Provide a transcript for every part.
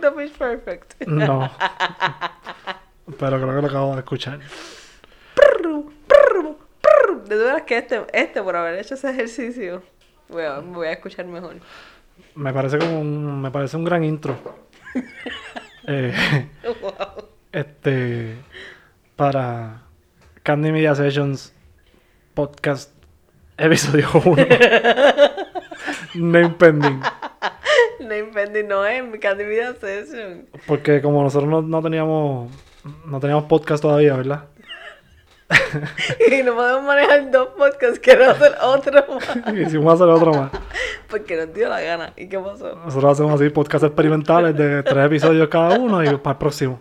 ¿Tú no has visto Pitch Perfect? No. Pero creo que lo acabo de escuchar. De verdad que este, este, por haber hecho ese ejercicio, voy a, voy a escuchar mejor. Me parece como un, me parece un gran intro. Eh, Wow. este para Candy Media Sessions podcast episodio 1. Name pending. Name pending no es mi Candy Media Session. Porque como nosotros no, no teníamos no teníamos podcast todavía, ¿verdad? Y no podemos manejar dos podcasts, quiero hacer otro más. Hicimos hacer otro más. Porque nos dio la gana. ¿Y qué pasó? Nosotros hacemos así podcast experimentales de tres episodios cada uno y para el próximo.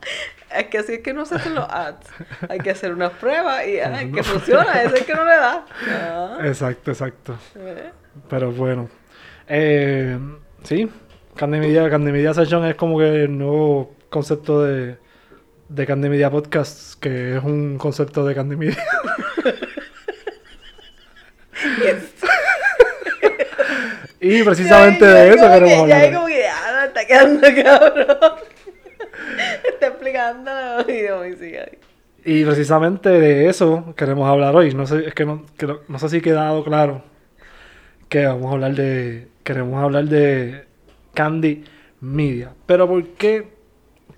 Es que así es que no se hacen los ads. Hay que hacer unas pruebas y ah, que funciona. Ese es que no le da. Ah, Exacto, exacto. ¿eh? Pero bueno. Eh, sí, Candy Media, Candy Media Session es como que el nuevo concepto de, de Candy Media Podcast, que es un concepto de Candy Media. Yes. y precisamente Ya, de eso como queremos que- Ya hablar. es como que, ah, está quedando cabrón. Está explicando y y precisamente de eso queremos hablar hoy. No sé, es que no, que no- no sé si ha quedado claro que vamos a hablar de. Queremos hablar de Candy Media. Pero ¿por qué?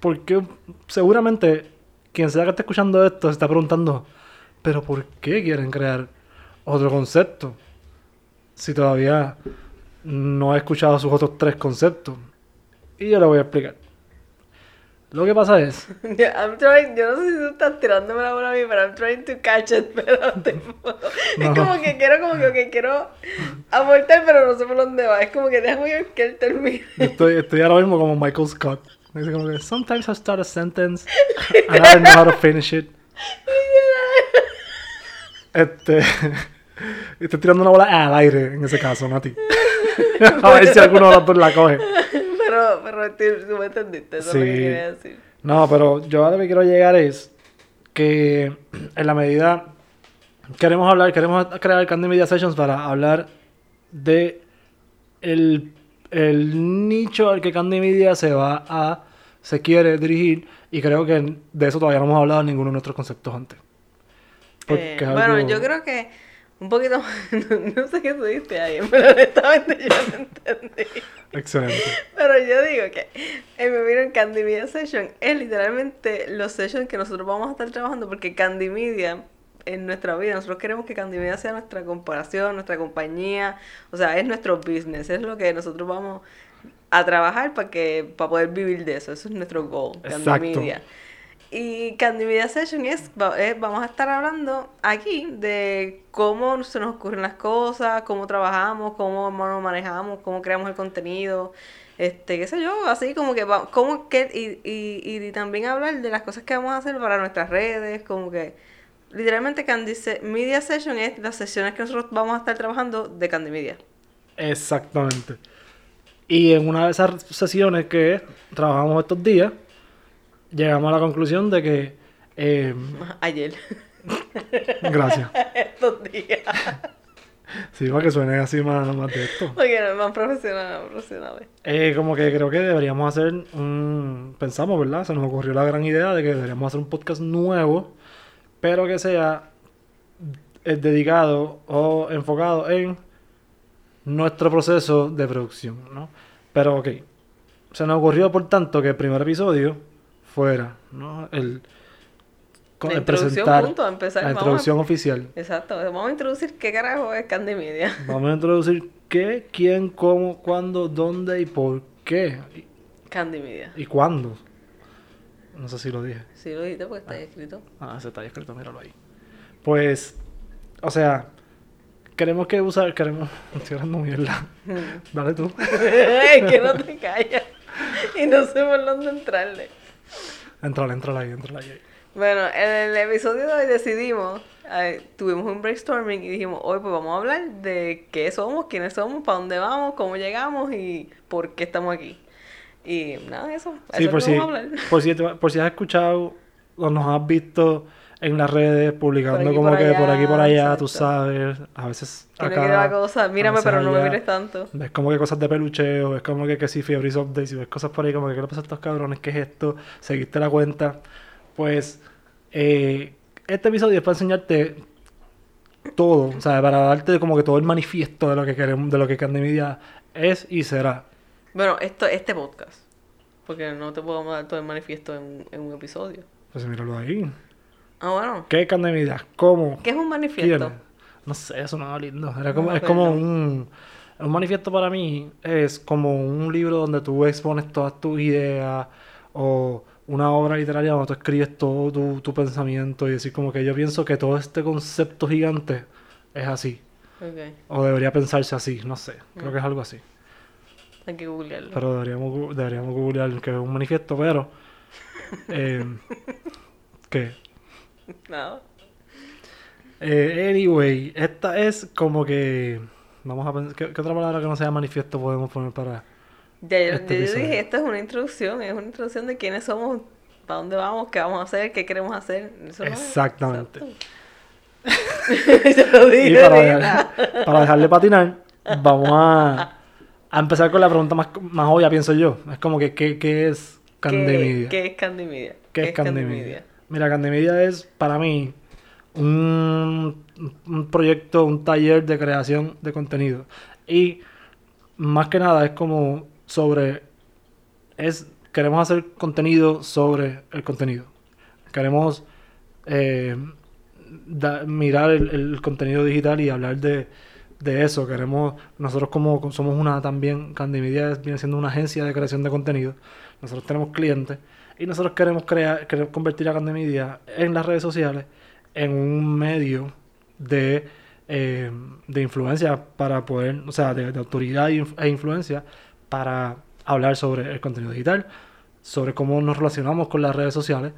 Porque seguramente quien sea que esté escuchando esto se está preguntando, ¿pero por qué quieren crear otro concepto? Si todavía no he escuchado sus otros tres conceptos. Y yo le voy a explicar. Lo que pasa es Yeah, I'm trying, yo no sé si tú estás tirándome la bola a mí, pero I'm trying to catch it, pero tipo, No. es como que quiero, como que, ok, quiero aportar, pero no sé por dónde va, es como que déjame que él termine. Estoy, estoy ahora mismo como Michael Scott. Dice como que, Sometimes I start a sentence and I don't know how to finish it. Este. Estoy tirando una bola al aire en ese caso, no a ti. a ver si alguno de los dos la coge. Pero, pero tú, me entendiste, eso es lo que Sí. quería decir. No, pero yo a lo que quiero llegar es que en la medida queremos hablar, queremos crear Candy Media Sessions para hablar de el, el nicho al que Candy Media se va a, se quiere dirigir y creo que de eso todavía no hemos hablado en ninguno de nuestros conceptos antes. Eh, Bueno, yo creo que un poquito no, sé qué tú dijiste ahí, pero honestamente yo no entendí. Excelente. Pero yo digo que en mi opinión Candy Media Session es literalmente los sessions que nosotros vamos a estar trabajando porque Candy Media en nuestra vida, nosotros queremos que Candy Media sea nuestra comparación, nuestra compañía, o sea, es nuestro business, es lo que nosotros vamos a trabajar para que para poder vivir de eso, eso es nuestro goal, Candy. Media. Y Candy Media Session es, es- vamos a estar hablando aquí de cómo se nos ocurren las cosas, cómo trabajamos, cómo nos manejamos, cómo creamos el contenido, este, qué sé yo, así como que va, cómo que, y, y, y también hablar de las cosas que vamos a hacer para nuestras redes, como que literalmente Candy Media Session es las sesiones que nosotros vamos a estar trabajando de Candy Media. Exactamente. Y en una de esas sesiones que trabajamos estos días, llegamos a la conclusión de que... eh, Ayer, gracias. estos días, Sí, para que suene así más, más de esto. porque no es más profesional, más profesionales. Eh, como que creo que deberíamos hacer un... Pensamos, ¿verdad? Se nos ocurrió la gran idea de que deberíamos hacer un podcast nuevo, pero que sea eh, dedicado o enfocado en nuestro proceso de producción, ¿no? Pero, ok. Se nos ocurrió, por tanto, que el primer episodio fuera, ¿no? El... con- La presentar punto, a empezar, la vamos a- introducción oficial. Exacto, vamos a introducir qué carajo es Candy Media. Vamos a introducir qué, quién, cómo, cuándo, dónde y por qué. Candy Media. y cuándo. No sé si lo dije. Sí lo dijiste porque está ahí escrito. Ah, ese está ahí escrito, míralo ahí. Pues, o sea, queremos que usar, queremos... Estoy hablando mierda. Dale tú. que no te callas. Y no sé por dónde entrarle. Entrale, entrale ahí, entrale ahí. Bueno, en el episodio de hoy decidimos, eh, tuvimos un brainstorming y dijimos, hoy pues vamos a hablar de qué somos, quiénes somos, para dónde vamos, cómo llegamos y por qué estamos aquí. Y nada, eso. Sí, eso por es si, vamos a hablar. por, si, por si has escuchado o nos has visto en las redes, publicando como que por aquí por allá, allá, tú exacto. sabes, a veces Que no acá, quiero la cosa, mírame, pero no me mires tanto. Ves como que cosas de pelucheo, ves como que, que si Fiebris Updates, y ves cosas por ahí como que ¿qué le pasa a estos cabrones? ¿Qué es esto? Seguiste la cuenta. Pues eh, este episodio es para enseñarte todo, o sea, para darte como que todo el manifiesto de lo que queremos, de lo que Candy es y será. Bueno, esto, este podcast. Porque no te podemos dar todo el manifiesto en, en un episodio. Pues míralo ahí. Ah, bueno. ¿Qué? ¿Cómo? ¿Qué es un ¿Quién? manifiesto? No sé, eso no lindo. Era como, No, es como un, un manifiesto para mí, es como un libro donde tú expones todas tus ideas o una obra literaria donde tú escribes todo tu, tu pensamiento y decir como que yo pienso que todo este concepto gigante es así. O debería pensarse así, no sé. Creo que es algo así. hay que googlearlo. Pero deberíamos, deberíamos googlear que es un manifiesto, pero... eh, ¿Qué? Nada. Eh, anyway, esta es como que... Vamos a pensar... ¿qué, qué otra palabra que no sea manifiesto podemos poner para...? Ya, yo, Este yo dije, esto es una introducción, es una introducción de quiénes somos, para dónde vamos, qué vamos a hacer, qué queremos hacer. Eso no es- Exactamente. Yo lo dije Y para, dejar- para dejarle patinar, vamos a, a empezar con la pregunta más, más obvia, pienso yo. Es como que, ¿qué, qué es Candy ¿Qué? ¿Qué es Candy Media? ¿Qué es Candy Media? Mira, Candy Media es para mí un, proyecto, un taller de creación de contenido. Y más que nada es como sobre... es Queremos hacer contenido sobre el contenido. Queremos eh, mirar el, contenido digital y hablar de, de eso. Queremos, nosotros como somos una también, Candy Media es- viene siendo una agencia de creación de contenido. Nosotros tenemos clientes y nosotros queremos crear, queremos convertir a Candy Media en las redes sociales en un medio de, eh, de influencia para poder, o sea, de, de autoridad e e influencia para hablar sobre el contenido digital, sobre cómo nos relacionamos con las redes sociales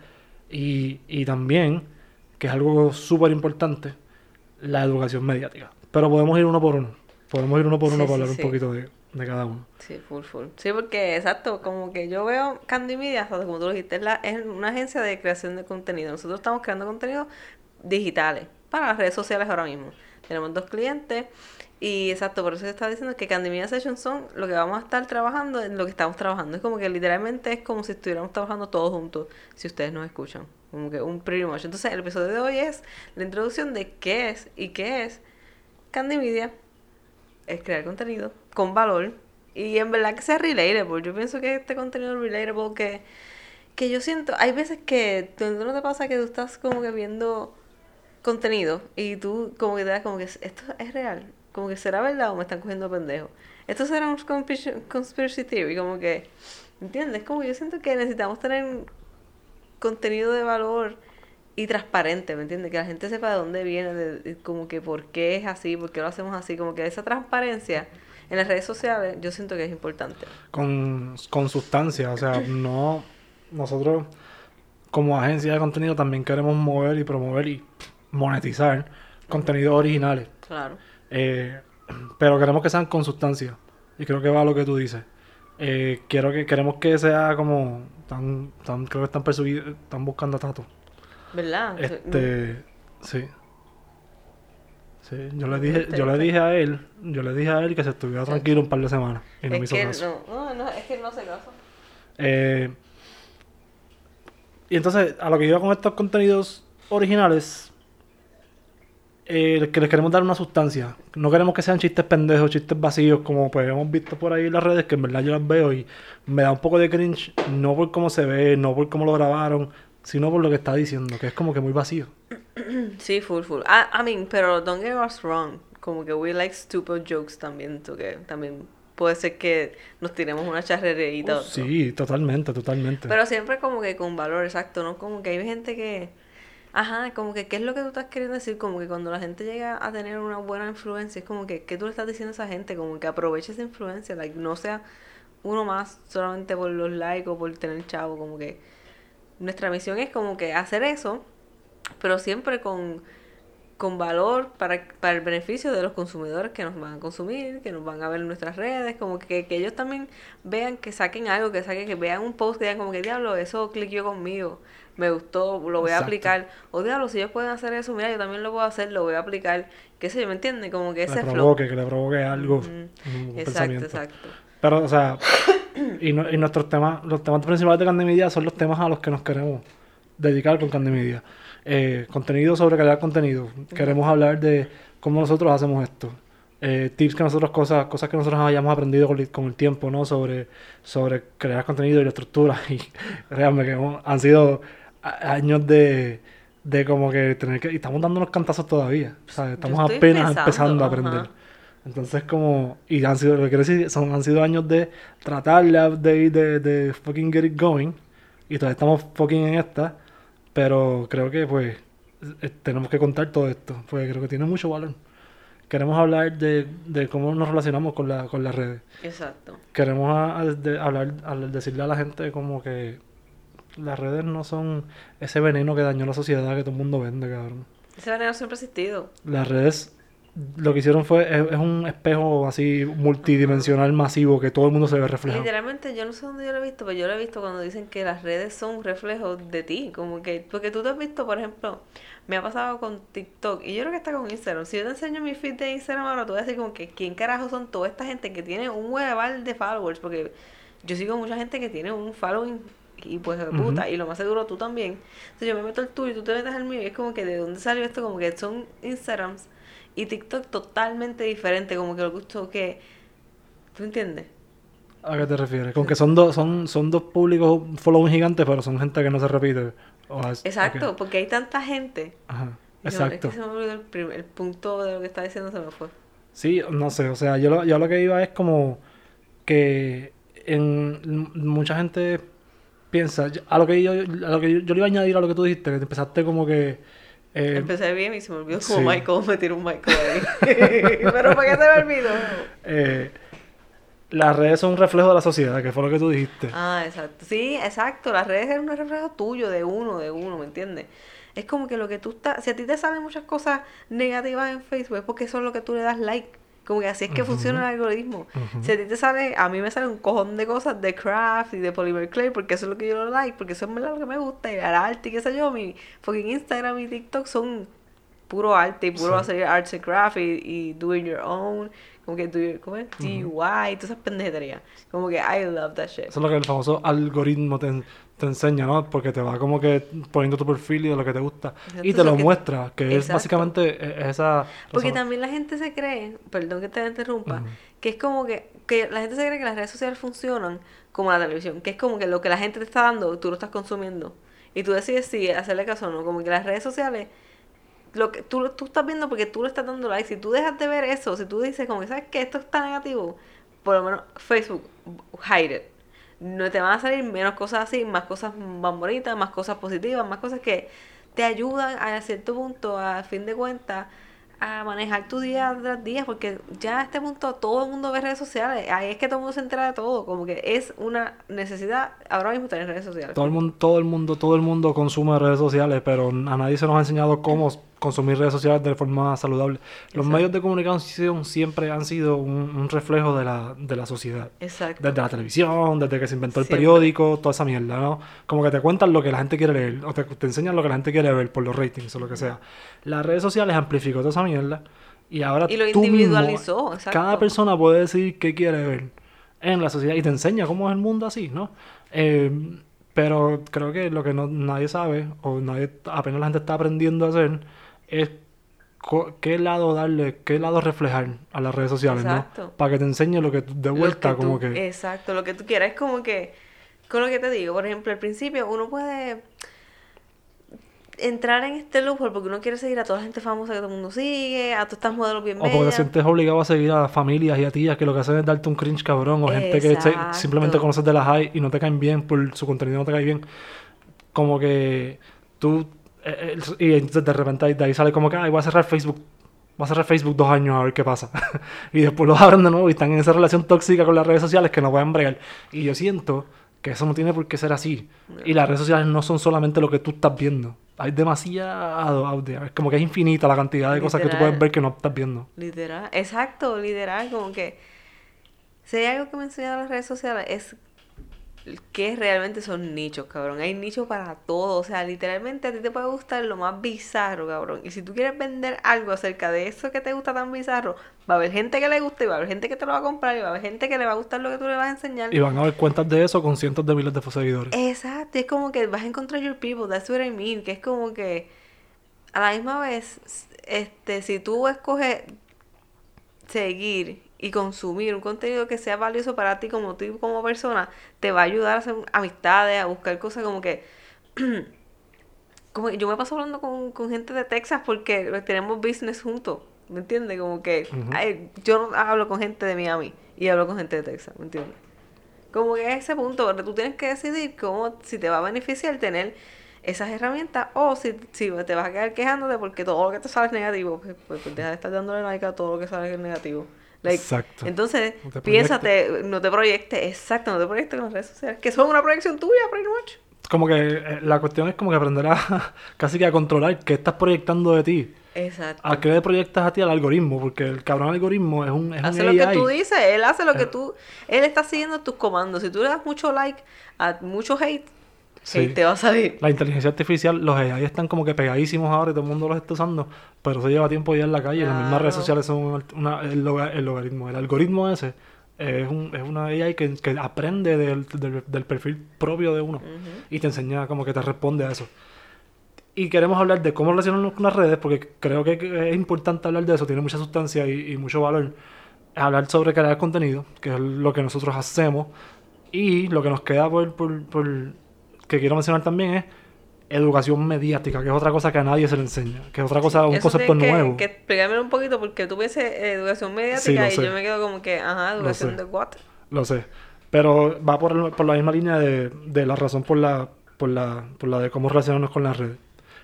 y, y también, que es algo súper importante, la educación mediática. Pero podemos ir uno por uno. Podemos ir uno por uno sí, para hablar sí. un poquito de, de cada uno. Sí, full, full. Sí, porque exacto, como que yo veo Candy Media, como tú lo dijiste, es, la- es una agencia de creación de contenido. Nosotros estamos creando contenidos digitales para las redes sociales ahora mismo. Tenemos dos clientes y exacto, por eso se está diciendo que Candy Media Sessions son lo que vamos a estar trabajando en lo que estamos trabajando. Es como que literalmente es como si estuviéramos trabajando todos juntos, si ustedes nos escuchan. Como que un pretty. Entonces, el episodio de hoy es la introducción de qué es y qué es Candy Media es crear contenido con valor y en verdad que sea relatable. Yo pienso que este contenido es relatable que, que yo siento, hay veces que tú- no te pasa que tú estás como que viendo contenido y tú como que te das como que esto es real, como que será verdad o me están cogiendo pendejo. Esto será un conspiracy, theory, como que, ¿entiendes? Como yo siento que necesitamos tener contenido de valor y transparente, ¿me entiendes? Que la gente sepa de dónde viene, de, de como que por qué es así, por qué lo hacemos así, como que esa transparencia en las redes sociales yo siento que es importante. Con, con sustancia, o sea, no... Nosotros, como agencia de contenido, también queremos mover y promover y monetizar contenidos originales. Claro. Eh, pero queremos que sean con sustancia. Y creo que va a lo que tú dices. Eh, quiero que, queremos que sea como... Tan, tan, creo que están están buscando a Tato. ¿Verdad? Este, sí. Sí, yo le dije, yo le dije a él, yo le dije a él que se estuviera tranquilo un par de semanas y no me es hizo que caso. no, no, no, es que no hace caso. Eh, y entonces, a lo que iba con estos contenidos originales, eh, que les queremos dar una sustancia. No queremos que sean chistes pendejos, chistes vacíos, como pues hemos visto por ahí en las redes, que en verdad yo las veo y me da un poco de cringe, no por cómo se ve, no por cómo lo grabaron, sino por lo que está diciendo, que es como que muy vacío. Sí, full, full. I, I mean, pero don't get us wrong. Como que we like stupid jokes también, que también puede ser que nos tiremos una charrerita. o- Sí, totalmente, totalmente. Pero siempre como que con valor, exacto, ¿no? Como que hay gente que... Ajá, como que, ¿qué es lo que tú estás queriendo decir? Como que cuando la gente llega a tener una buena influencia, es como que, ¿qué tú le estás diciendo a esa gente? Como que aproveche esa influencia, like, no sea uno más solamente por los likes o por tener chavo, como que nuestra misión es como que hacer eso, pero siempre con, con valor para, para el beneficio de los consumidores que nos van a consumir, que nos van a ver en nuestras redes, como que, que ellos también vean que saquen algo, que saquen, que vean un post que digan como que diablo, eso cliqueó conmigo. me gustó, lo voy a Exacto. aplicar. O diablo, si ellos pueden hacer eso, mira, yo también lo puedo hacer, lo voy a aplicar. ¿Qué sé yo, me entiendes? Como que ese le flow. provoque, que le provoque algo. Un Exacto, pensamiento. exacto. Pero, o sea, y, no- y nuestros temas, los temas principales de Candy Media son los temas a los que nos queremos dedicar con Candy Media. Eh, contenido sobre calidad de contenido. Queremos hablar de cómo nosotros hacemos esto. Eh, tips que nosotros, cosas, cosas que nosotros hayamos aprendido con, el- con el tiempo, ¿no? Sobre, sobre crear contenido y la estructura. Y que hemos- han sido años de, de como que tener que... Y estamos dándonos cantazos todavía. ¿sabes? Estamos apenas empezando, empezando a ajá. Entonces como, y han sido, lo que quiero decir, son, han sido años de tratar de, de, de, de fucking get it going, y todavía estamos fucking en esta, pero creo que pues tenemos que contar todo esto, porque creo que tiene mucho valor. Queremos hablar de, de cómo nos relacionamos con, la, con las redes. Exacto. Queremos a- a- de- hablar, a- decirle a la gente como que las redes no son ese veneno que dañó la sociedad que todo el mundo vende, cabrón. Ese veneno siempre ha existido. Las redes lo que hicieron fue, es, es un espejo así multidimensional masivo que todo el mundo se ve reflejado. Literalmente, yo no sé dónde yo lo he visto, pero yo lo he visto cuando dicen que las redes son un reflejo de ti. Como que, porque tú te has visto, por ejemplo, me ha pasado con TikTok y yo creo que está con Instagram. Si yo te enseño mi feed de Instagram ahora, tú vas a decir como que quién carajo son toda esta gente que tiene un hueval de followers. Porque yo sigo mucha gente que tiene un following y pues de puta, y lo más seguro tú también. Entonces yo me meto el tuyo y tú te metes el mío y es como que de dónde salió esto, como que son Instagrams y TikTok totalmente diferente, como que lo gusto que... ¿Tú entiendes? ¿A qué te refieres? Con que son dos, son, son dos públicos following gigantes, pero son gente que no se repite. O es- Exacto, porque hay tanta gente. Ajá. No, es Exacto. que se me olvidó el, prim- el punto de lo que estaba diciendo, se me fue. Sí, no sé, o sea, yo lo, yo lo que iba es como que en mucha gente piensa, a lo que yo, a lo que yo, yo le iba a añadir a lo que tú dijiste, que te empezaste como que eh, Empecé bien y se me olvidó como sí. Michael, me tiró un Michael ahí. Pero ¿para qué se me olvidó? eh, las redes son un reflejo de la sociedad, que fue lo que tú dijiste. Ah, exacto. Sí, exacto. Las redes es un reflejo tuyo, de uno, de uno, ¿me entiendes? Es como que lo que tú estás... Si a ti te salen muchas cosas negativas en Facebook, es porque eso es lo que tú le das like. Como que así es que Ujú. funciona el algoritmo. Ujú. Si a ti te sale... A mí me sale un cojón de cosas de craft y de polymer clay, porque eso es lo que yo lo like, porque eso es lo que me gusta. Y el arte y qué sé yo, mi fucking Instagram y TikTok son puro arte y puro Sí. hacer arts and craft y, y doing your own. Como que do your, ¿cómo es? DIY y todas esas pendejerías. Como que I love that shit. Eso es lo que el famoso algoritmo te, te enseña, ¿no? Porque te va como que poniendo tu perfil y de lo que te gusta. Exacto, Y te lo que- muestra, que es básicamente e- es esa... Porque razón- también la gente se cree, perdón que te interrumpa, que es como que, que la gente se cree que las redes sociales funcionan como la televisión, que es como que lo que la gente te está dando, tú lo estás consumiendo. Y tú decides si hacerle caso o no. Como que las redes sociales, lo que tú, tú estás viendo porque tú le estás dando like. Si tú dejas de ver eso, si tú dices como que, ¿sabes qué? Esto está negativo, por lo menos Facebook, hide it. No te van a salir menos cosas así, más cosas más bonitas, más cosas positivas, más cosas que te ayudan a cierto punto, a fin de cuentas, a manejar tu día tras día, porque ya a este punto todo el mundo ve redes sociales, ahí es que todo el mundo se entera de todo, como que es una necesidad ahora mismo tener redes sociales. Todo el mundo, todo el mundo, todo el mundo consume redes sociales, pero a nadie se nos ha enseñado cómo consumir redes sociales de forma saludable. Los Exacto. medios de comunicación siempre han sido un, un reflejo de la, de la sociedad. Exacto. Desde la televisión, desde que se inventó el Siempre. periódico, toda esa mierda, ¿no? Como que te cuentan lo que la gente quiere leer, o te, te enseñan lo que la gente quiere ver por los ratings o lo que sea. Las redes sociales amplificó toda esa mierda y ahora Y lo tú mismo, individualizó, exacto. cada persona puede decidir qué quiere ver en la sociedad y te enseña cómo es el mundo así, ¿no? Eh, pero creo que lo que no, nadie sabe, o nadie, apenas la gente está aprendiendo a hacer, es qué lado darle, qué lado reflejar a las redes sociales, Exacto. ¿no? Para que te enseñe lo que tú- de vuelta, que como tú- que... Exacto, lo que tú quieras. Es como que, con lo que te digo, por ejemplo, al principio uno puede entrar en este loophole porque uno quiere seguir a toda la gente famosa que todo el mundo sigue, a todas estas modelos bien O porque te sientes obligado a seguir a familias y a tías que lo que hacen es darte un cringe cabrón, o gente que se- Exacto. simplemente conoces de la high y no te caen bien por su contenido, no te cae bien. Como que tú. Eh, y entonces de repente ahí- de ahí sale como que, ay, voy a cerrar Facebook. Voy a cerrar Facebook dos años a ver qué pasa. y después los abren de nuevo y están en esa relación tóxica con las redes sociales que no pueden bregar. Y yo siento que eso no tiene por qué ser así. Y las redes sociales no son solamente lo que tú estás viendo. Hay demasiado out there. Es como que es infinita la cantidad de cosas que tú puedes ver que no estás viendo. Literal, exacto, literal, como que si hay algo que me han enseñado las redes sociales es qué realmente son nichos, cabrón. Hay nichos para todo. O sea, literalmente a ti te puede gustar lo más bizarro, cabrón. Y si tú quieres vender algo acerca de eso que te gusta tan bizarro, va a haber gente que le guste, y va a haber gente que te lo va a comprar, y va a haber gente que le va a gustar lo que tú le vas a enseñar. Y van a ver cuentas de eso con cientos de miles de seguidores. Exacto, es como que vas a encontrar your people, that's what I mean, que es como que a la misma vez, este, si tú escoges seguir y consumir un contenido que sea valioso para ti como tú como persona, te va a ayudar a hacer amistades, a buscar cosas como que... como yo me paso hablando con, con gente de Texas porque tenemos business juntos, ¿me entiendes? Como que yo no hablo con gente de Miami y hablo con gente de Texas, ¿me entiendes? Como que es ese punto donde tú tienes que decidir cómo, si te va a beneficiar tener esas herramientas o si, si te vas a quedar quejándote porque todo lo que te sale es negativo, pues, pues, pues deja de estar dándole like a todo lo que sale es negativo. Exacto. Entonces, piénsate, no te proyectes, exacto, no te proyectes con las redes sociales, que son una proyección tuya, pretty much. Como que eh, la cuestión es como que aprender a casi que a controlar qué estás proyectando de ti. Exacto. ¿A qué le proyectas a ti al algoritmo? Porque el cabrón algoritmo es un, es hace lo que tú dices, él hace lo que eh. tú... Él está siguiendo tus comandos. Si tú le das mucho like a mucho hate, Sí. te va a salir. La inteligencia artificial, los AI están como que pegadísimos ahora y todo el mundo los está usando, pero eso lleva tiempo ya en la calle. Las mismas redes sociales son una, el, logaritmo. El algoritmo ese es, un, es una AI que, que aprende del, del, perfil propio de uno y te enseña como que te responde a eso. Y queremos hablar de cómo relacionarnos con las redes, porque creo que es importante hablar de eso, tiene mucha sustancia y, mucho valor. Hablar sobre crear contenido, que es lo que nosotros hacemos, y lo que nos queda por, por, por que quiero mencionar también es educación mediática, que es otra cosa que a nadie se le enseña, que es otra cosa, un concepto nuevo. Que explícame un poquito, porque tú ves educación mediática y yo me quedo como que, ajá, educación de what? Lo sé, pero va por, por la misma línea de, de, la razón por la, por, la, por la de cómo relacionarnos con las redes.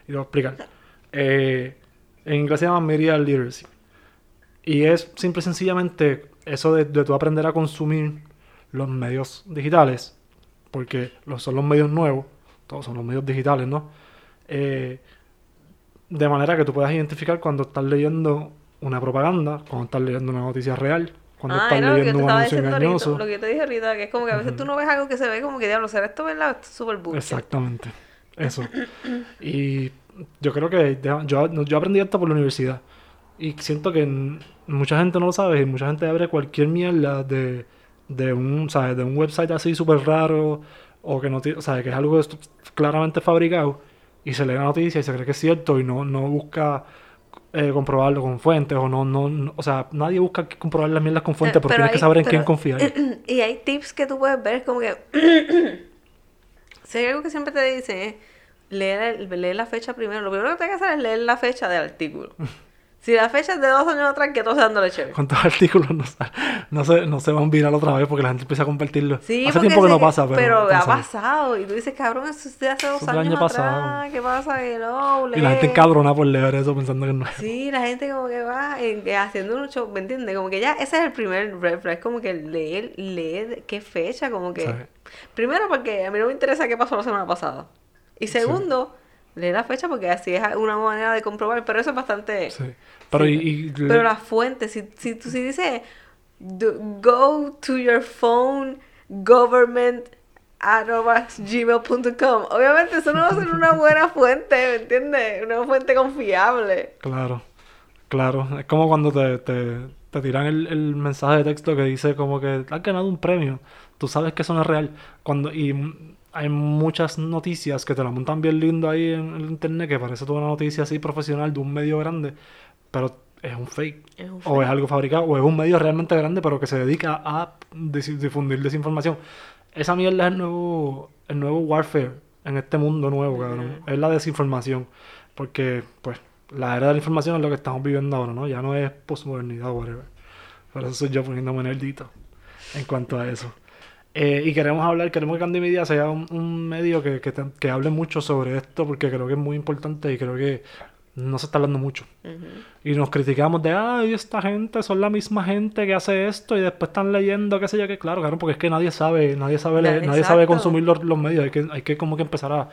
Y lo voy a explicar. Eh, en inglés se llama Media Literacy. Y es simple y sencillamente eso de, de tú aprender a consumir los medios digitales porque son los medios nuevos, todos son los medios digitales, ¿no? Eh, de manera que tú puedas identificar cuando estás leyendo una propaganda, cuando estás leyendo una noticia real, cuando ah, estás leyendo un anuncio engañoso. lo que yo te dije ahorita, que es como que a veces tú no ves algo que se ve como que diablo, ¿será esto verdad? Esto es súper bullshit. Exactamente, eso. y yo creo que yo, yo aprendí esto por la universidad. Y siento que mucha gente no lo sabe y mucha gente abre cualquier mierda de de un, ¿sabes? De un website así súper raro o que no o sea, que es algo claramente fabricado y se lee la noticia y se cree que es cierto y no, no busca eh, comprobarlo con fuentes o no, no, o sea, nadie busca comprobar las mierdas con eh, fuentes porque tienes que saber en quién confiar. Y hay tips que tú puedes ver como que si hay algo que siempre te dicen es leer, leer la fecha primero. Lo primero que tienes que hacer es leer la fecha del artículo. Si la fecha es de dos años atrás, que todos dándole chévere. ¿Cuántos artículos no, no, se, no se van viral otra vez porque la gente empieza a compartirlo? Sí, Hace tiempo que no pasa, pero. Pero ha pasado. Y tú dices, cabrón, eso es de hace dos años año atrás. Pasado. ¿Qué pasa? Que no, Y la gente encabrona por leer eso pensando que no es. Sí, la gente como que va haciendo mucho, ¿me entiendes? Como que ya ese es el primer red flag. Como que leer, leer qué fecha, como que. Primero, porque a mí no me interesa qué pasó la semana pasada. Y segundo lee la fecha porque así es una manera de comprobar, pero eso es bastante... Sí. Pero, y, pero la fuente, si, si tú si dices, go to your phone, government gmail.com. Obviamente eso no va a ser una buena fuente, ¿me entiendes? Una fuente confiable. Claro, claro. Es como cuando te, te, te tiran el, el, mensaje de texto que dice como que has ganado un premio. Tú sabes que eso no es real. Cuando, y hay muchas noticias que te la montan bien lindo ahí en el internet, que parece toda una noticia así profesional de un medio grande, pero es un fake. O es algo fabricado, o es un medio realmente grande, pero que se dedica a difundir desinformación. Esa mierda es el nuevo, el nuevo warfare en este mundo nuevo, cabrón. Es la desinformación. Porque, pues, la era de la información es lo que estamos viviendo ahora, ¿no? Ya no es postmodernidad, whatever. Por eso soy yo poniéndome nerdito en cuanto a eso. Eh, y queremos hablar, queremos que Candy Media sea un, medio que, que, hable mucho sobre esto porque creo que es muy importante y creo que no se está hablando mucho. Y nos criticamos de, ay, esta gente son la misma gente que hace esto y después están leyendo, qué sé yo, que claro, claro, porque es que nadie sabe, nadie sabe leer, nadie sabe consumir los, medios, hay que, hay que como que empezar a,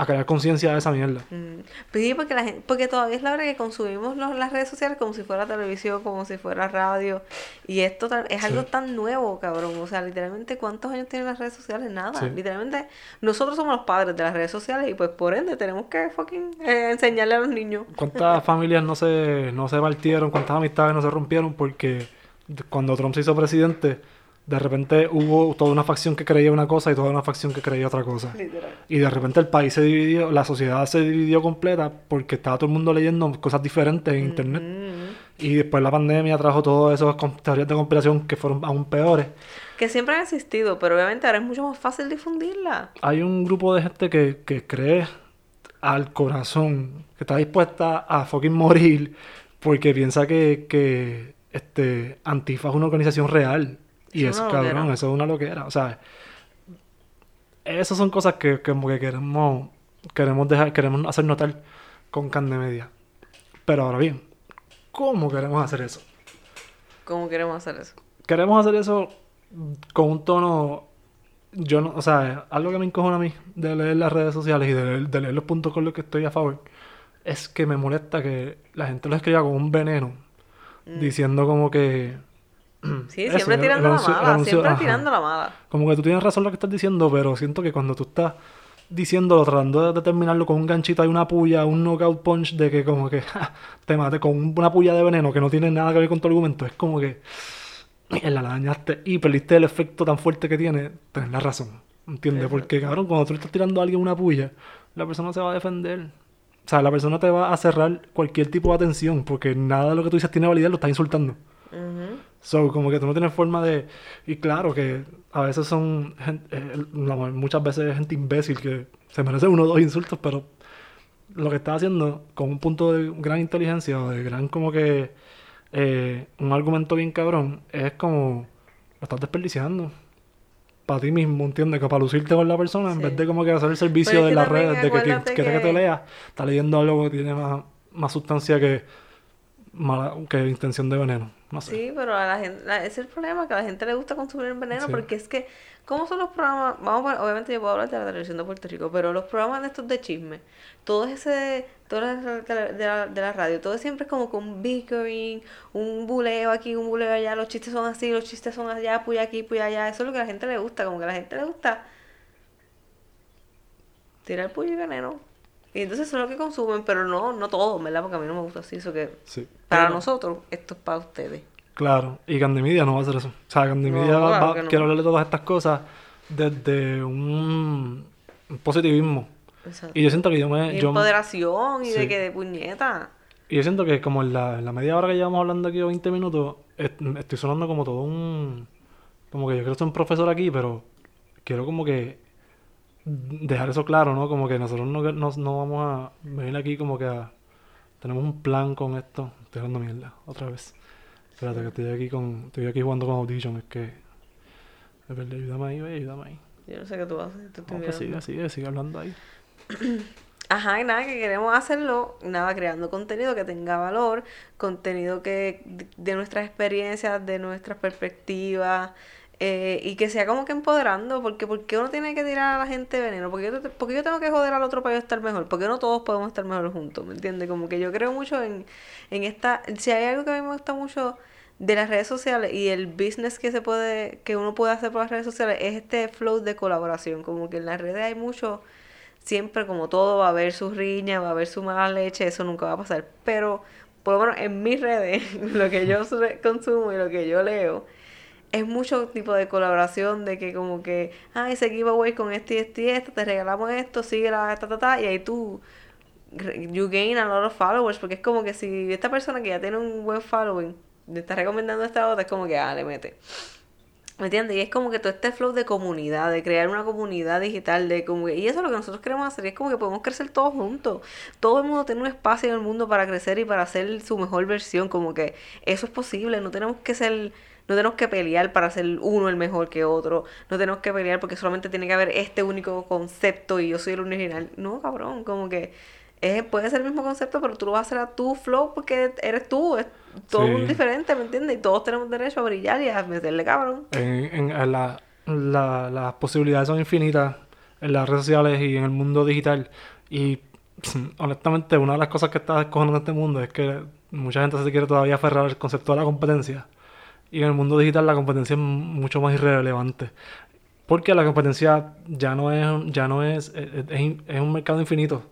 a crear conciencia de esa mierda. Mm. Sí, porque, la gente, porque todavía es la hora que consumimos los- las redes sociales como si fuera televisión, como si fuera radio. Y esto es algo Sí. tan nuevo, cabrón. O sea, literalmente, ¿cuántos años tienen las redes sociales? Nada. Sí. Literalmente, nosotros somos los padres de las redes sociales y pues por ende tenemos que fucking eh, enseñarle a los niños. ¿Cuántas familias no se, no se partieron? ¿Cuántas amistades no se rompieron? Porque cuando Trump se hizo presidente, de repente hubo toda una facción que creía una cosa y toda una facción que creía otra cosa. Literal. Y de repente el país se dividió, la sociedad se dividió completa porque estaba todo el mundo leyendo cosas diferentes en internet. Mm. Y después la pandemia trajo todas esas teorías de conspiración que fueron aún peores. Que siempre han existido, pero obviamente ahora es mucho más fácil difundirla. Hay un grupo de gente que, que cree al corazón, que está dispuesta a fucking morir porque piensa que, que este, Antifa es una organización real. Y Es una cabrón, loquera. eso es una loquera. O sea, esas son cosas que, que como que queremos, queremos dejar, queremos hacer notar con Can de Media. Pero ahora bien, ¿cómo queremos hacer eso? ¿Cómo queremos hacer eso? queremos hacer eso con un tono. Yo no, o sea, algo que me encojona a mí de leer las redes sociales y de leer, de leer los puntos con los que estoy a favor es que me molesta que la gente lo escriba con un veneno, diciendo como que. Sí, eso, siempre tirando la mala, anuncio- siempre ajá. tirando la mala. Como que tú tienes razón lo que estás diciendo, pero siento que cuando tú estás diciéndolo, tratando de determinarlo con un ganchito, hay una puya, un knockout punch de que como que ja, te mate con una puya de veneno que no tiene nada que ver con tu argumento. Es como que la dañaste y perdiste el efecto tan fuerte que tiene, tenés la razón. ¿Entiendes? Porque cabrón, cuando tú le estás tirando a alguien una puya, la persona se va a defender. O sea, la persona te va a cerrar cualquier tipo de atención porque nada de lo que tú dices tiene validez, lo estás insultando. Ujú. So, como que tú no tienes forma de... Y claro que a veces son... gen- eh, muchas veces es gente imbécil que se merece uno o dos insultos, pero lo que está haciendo con un punto de gran inteligencia o de gran como que... eh, un argumento bien cabrón, es como... Lo estás desperdiciando. Para ti mismo, ¿entiendes? Que para lucirte con la persona, en vez de como que hacer el servicio de que las redes, de que acuérdate quiera que te que- lea, está leyendo algo que tiene más, más sustancia que, mala, que intención de veneno. No sé. Sí, pero a la gente, la- es el problema, que a la gente le gusta consumir el veneno, Sí. porque es que, ¿cómo son los programas? Vamos a obviamente yo puedo hablar de la televisión de Puerto Rico, pero los programas de estos de chisme, todo ese, todo de la, de la- radio, todo siempre es como con un bickering, un buleo aquí, un buleo allá, los chistes son así, los chistes son allá, puya aquí, puya allá, eso es lo que a la gente le gusta, como que a la gente le gusta tirar puya y veneno. Y entonces eso es lo que consumen, pero no, no todo, ¿verdad? Porque a mí no me gusta así, eso que Sí. para nosotros esto es para ustedes. Claro, y Candimedia no va a hacer eso. O sea, Candimedia No, va, claro va- no. quiere hablar de todas estas cosas desde un, un positivismo. Exacto. Y yo siento que yo me... Y yo- empoderación y Sí. de que de puñeta. y yo siento que como en la, en la media hora que llevamos hablando aquí, o 20 minutos, est- estoy sonando como todo un... Como que yo quiero ser un profesor aquí, pero quiero como que dejar eso claro, ¿no? Como que nosotros no, no, no vamos a venir aquí como que a... Tenemos un plan con esto. Estoy hablando mierda, otra vez. Espérate, que estoy aquí con... Estoy aquí jugando con Audition, es que... Es verdad, ayúdame ahí, ve, ayúdame ahí. Yo no sé qué tú haces. Te estoy No, pues sigue, sigue, sigue hablando ahí. Ajá, y nada, que queremos hacerlo, nada, creando contenido que tenga valor, contenido que de nuestras experiencias, de nuestras perspectivas, eh, y que sea como que empoderando, porque ¿por qué uno tiene que tirar a la gente veneno? ¿Por qué, yo, te- por qué yo tengo que joder al otro para yo estar mejor? ¿Por qué no todos podemos estar mejor juntos? ¿Me entiendes? Como que yo creo mucho en, en esta, si hay algo que a mí me gusta mucho de las redes sociales y el business que se puede, que uno puede hacer por las redes sociales, es este flow de colaboración, como que en las redes hay mucho siempre como todo va a haber sus riñas, va a haber su mala leche, eso nunca va a pasar. Pero por lo menos en mis redes, lo que yo consumo y lo que yo leo, es mucho tipo de colaboración de que como que, ah, ese giveaway con este y este y esto, te regalamos esto, sigue la ta ta ta, y ahí tú you gain a lot of followers, porque es como que si esta persona que ya tiene un buen following te está recomendando esta otra, es como que, ah, le mete. ¿Me entiendes? Y es como que todo este flow de comunidad, de crear una comunidad digital, de como que- y eso es lo que nosotros queremos hacer, y es como que podemos crecer todos juntos. Todo el mundo tiene un espacio en el mundo para crecer y para hacer su mejor versión, como que eso es posible, no tenemos que ser, no tenemos que pelear para ser uno el mejor que otro, no tenemos que pelear porque solamente tiene que haber este único concepto y yo soy el original. No, cabrón, como que es, puede ser el mismo concepto, pero tú lo vas a hacer a tu flow porque eres tú, es todo Sí. mundo diferente, ¿me entiendes? Y todos tenemos derecho a brillar y a meterle cabrón. En, en- la- la- las posibilidades son infinitas. en las redes sociales y en el mundo digital. Y honestamente, una de las cosas que está descojonando en este mundo es que mucha gente se quiere todavía aferrar al concepto de la competencia. Y en el mundo digital la competencia es mucho más irrelevante. Porque la competencia ya no es, ya no es, es, es un mercado infinito.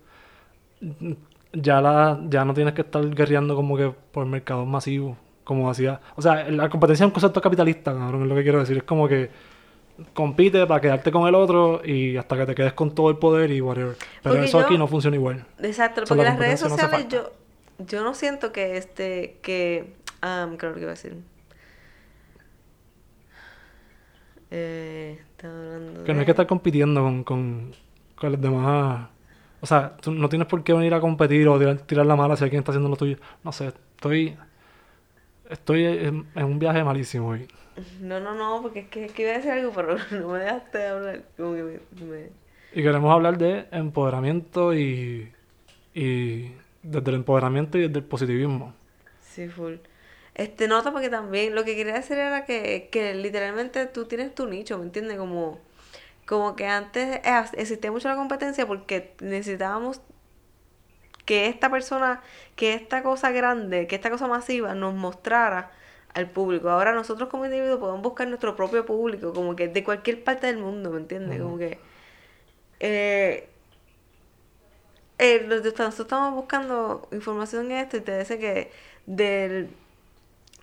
Ya, la, ya no tienes que estar guerreando como que por mercados masivos, como hacía. O sea, la competencia es un concepto capitalista, cabrón, es lo que quiero decir. Es como que compite para quedarte con el otro y hasta que te quedes con todo el poder y whatever. Pero eso aquí no funciona igual. Exacto, porque las redes sociales yo, yo no siento que este, que, um, creo que iba a decir. Eh, que no hay que estar compitiendo con, con, con los demás. O sea, tú no tienes por qué venir a competir o tirar, la mala si alguien está haciendo lo tuyo. No sé, estoy. Estoy en, un viaje malísimo hoy. No, no, no, porque es que, es que, iba a decir algo, pero no me dejaste hablar. Como que me, Y queremos hablar de empoderamiento y. y desde el empoderamiento y desde el positivismo. Sí, full. Este, nota porque también lo que quería decir era que, que literalmente tú tienes tu nicho, ¿me entiendes? Como, como que antes existía mucho la competencia porque necesitábamos que esta persona, que esta cosa grande, que esta cosa masiva nos mostrara al público. Ahora nosotros como individuos podemos buscar nuestro propio público, como que de cualquier parte del mundo, ¿me entiendes? Como que... Eh, eh, nosotros estamos buscando información en esto y te dice que del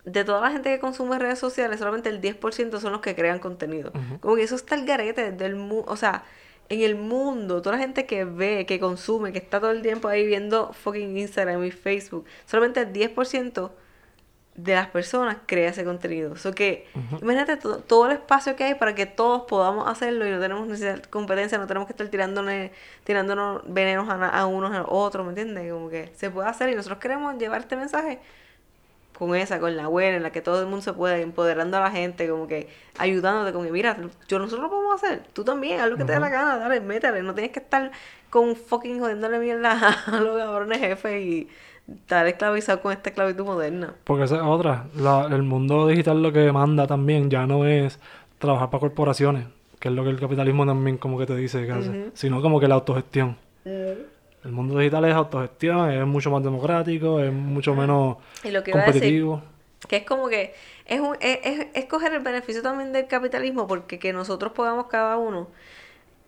de toda la gente que consume redes sociales, solamente el 10% son los que crean contenido. Como que eso está el garete del mundo, o sea, en el mundo, toda la gente que ve, que consume, que está todo el tiempo ahí viendo fucking Instagram y Facebook, solamente el 10% de las personas crea ese contenido. O que, imagínate todo, el espacio que hay para que todos podamos hacerlo y no tenemos necesidad de competencia, no tenemos que estar tirándonos, tirándonos venenos a, a unos a otros, ¿me entiendes? Como que se puede hacer y nosotros queremos llevar este mensaje con esa, con la buena, en la que todo el mundo se puede, empoderando a la gente, como que ayudándote, como que mira, yo nosotros lo podemos hacer, tú también, haz lo que te dé la gana, dale, métale, no tienes que estar con fucking jodiéndole mierda a los cabrones jefes y estar esclavizado con esta esclavitud moderna. Porque esa es otra, el mundo digital lo que demanda también ya no es trabajar para corporaciones, que es lo que el capitalismo también como que te dice que hace, sino como que la autogestión. El mundo digital es autogestión, es mucho más democrático, es mucho menos competitivo. que es como que es, un, es, es, coger el beneficio también del capitalismo porque que nosotros podamos cada uno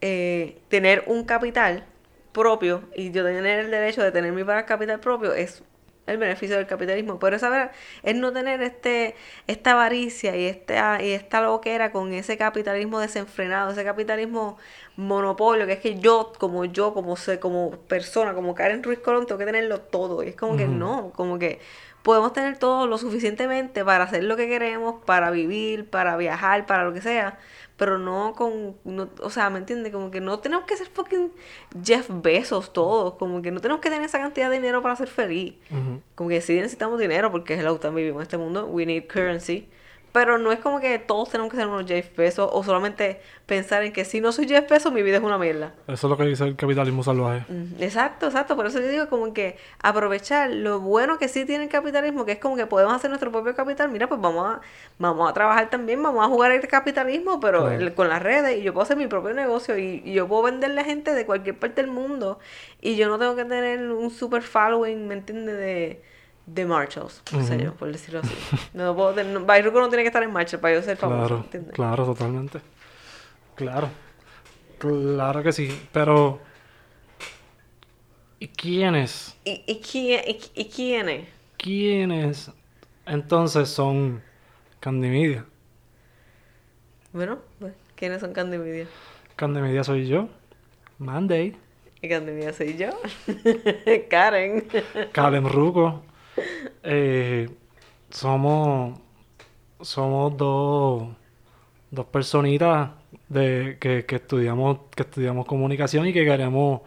eh, tener un capital propio y yo tener el derecho de tener mi capital propio es el beneficio del capitalismo. Pero esa es no tener este, esta avaricia y, este, y esta loquera con ese capitalismo desenfrenado, ese capitalismo monopolio, que es que yo, como yo, como sé, como persona, como Karen Ruiz Colón, tengo que tenerlo todo. Y es como que no, como que podemos tener todo lo suficientemente para hacer lo que queremos, para vivir, para viajar, para lo que sea, pero no con, no, o sea, ¿me entiendes? Como que no tenemos que ser fucking Jeff Bezos todos, como que no tenemos que tener esa cantidad de dinero para ser feliz. Como que sí necesitamos dinero porque es el auto, vivimos en este mundo, we need currency, pero no es como que todos tenemos que ser unos Jeff Bezos o solamente pensar en que si no soy Jeff Bezos mi vida es una mierda. Eso es lo que dice el capitalismo salvaje. Exacto, exacto. Por eso yo digo como que aprovechar lo bueno que sí tiene el capitalismo, que es como que podemos hacer nuestro propio capital. Mira, pues vamos a, vamos a trabajar también, vamos a jugar el capitalismo, pero con las redes y yo puedo hacer mi propio negocio y, y, yo puedo venderle a gente de cualquier parte del mundo y yo no tengo que tener un super following, ¿me entiendes? De de Marshalls, por decirlo así. No puedo tener, no tiene que estar en Marshall para yo ser famoso, claro, Claro, totalmente. Claro. Claro que sí, pero... ¿Y quiénes? ¿Y, y, quién, y, quiénes? ¿Quiénes entonces son Candy Media? Bueno, pues, ¿quiénes son Candy Media? Candy Media soy yo, Monday. ¿Y Candy Media soy yo? Karen. Karen Ruco eh, somos, somos dos, dos personitas de, que, que, estudiamos, que estudiamos comunicación y que queremos,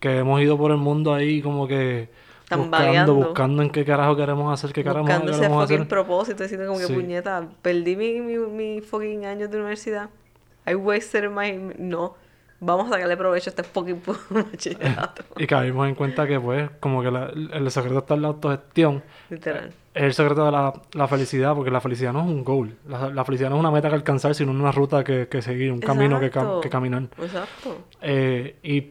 que hemos ido por el mundo ahí como que buscando, buscando en qué carajo queremos hacer, qué carajo queremos ese hacer. propósito, diciendo como que puñeta, perdí mi, mi, mi fucking años de universidad. I wasted my... No. Vamos a sacarle provecho a este fucking bachillerato. Y caímos en cuenta que, pues, como que la- el secreto está en la autogestión. Literal. Es el secreto de la, la felicidad, porque la felicidad no es un goal. La, la felicidad no es una meta que alcanzar, sino una ruta que, que seguir, un camino que, cam- que caminar. Exacto. Eh, y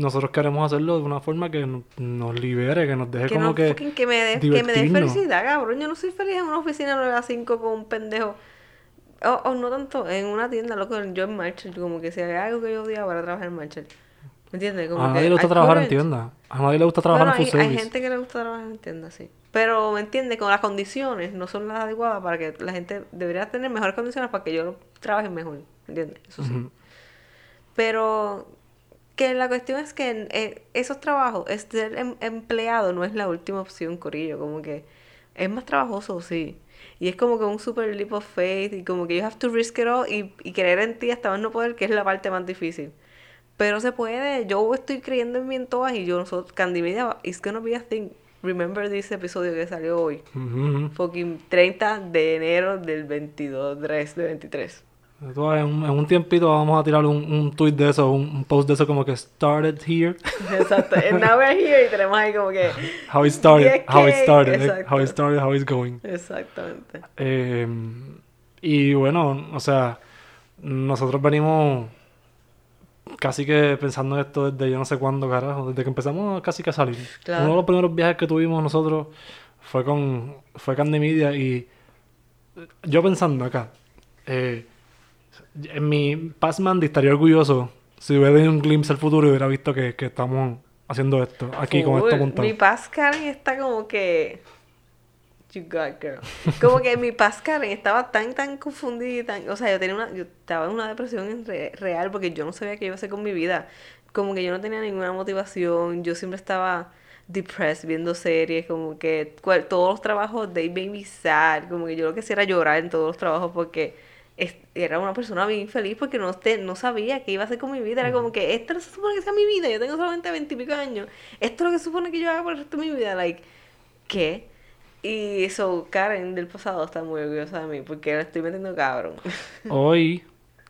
nosotros queremos hacerlo de una forma que no- nos libere, que nos deje Que, como no, que... que me dé felicidad, cabrón. Yo no soy feliz en una oficina 9 a 5 con un pendejo. O, o no tanto, en una tienda, loco, yo en Marshall, como que si hay algo que yo odiaba para trabajar en Marshall. ¿Me entiendes? Como A que nadie le gusta trabajar en tienda. A nadie le gusta trabajar Bueno, en hay, food hay service. gente que le gusta trabajar en tiendas, sí. Pero, ¿me entiendes? Con las condiciones no son las adecuadas para que la gente debería tener mejores condiciones para que yo trabaje mejor. ¿Me entiendes? Eso sí. Ujú. Pero que la cuestión es que eh, esos trabajos, ser em- empleado no es la última opción, Corillo. Como que es más trabajoso, sí. Y es como que un super leap of faith y como que you have to risk it all y, y creer en ti hasta más no poder, que es la parte más difícil. Pero se puede. Yo estoy creyendo en mí en todas y yo, nosotros, Candy Media, it's gonna be a thing. Remember this episodio que salió hoy. Ujú, ujú. Fucking 30 de enero del 22, 3 de 23. En un, en un tiempito vamos a tirar un, un tweet de eso, un, un post de eso como que started here. Exacto. And now we're here y tenemos ahí como que... How it started, 10K, how it started, eh, exacto. how it started, how it's going. Exactamente. Eh, y bueno, o sea, nosotros venimos casi que pensando en esto desde yo no sé cuándo, carajo, desde que empezamos casi que a salir. Claro. Uno de los primeros viajes que tuvimos nosotros fue con fue Candy Media y yo pensando acá, eh, en mi past Mandy estaría orgulloso si hubiera tenido un glimpse al futuro y hubiera visto que, que estamos haciendo esto aquí con esto montado. Mi Karen está como que... You got girl. Como que mi paz Karen estaba tan, tan confundida y tan... O sea, yo tenía una... Yo estaba en una depresión re- real porque yo no sabía qué iba a hacer con mi vida. Como que yo no tenía ninguna motivación. Yo siempre estaba depressed viendo series. Como que cual- todos los trabajos, they made me sad. Como que yo lo que hacía era llorar en todos los trabajos porque... Era una persona bien infeliz porque no, te, no sabía qué iba a hacer con mi vida. Era como que esto no se supone que sea mi vida. Yo tengo solamente veintipico años. Esto es lo que se supone que yo haga por el resto de mi vida. Like, ¿qué? Y eso, Karen del pasado está muy orgullosa de mí porque la estoy metiendo cabrón. Hoy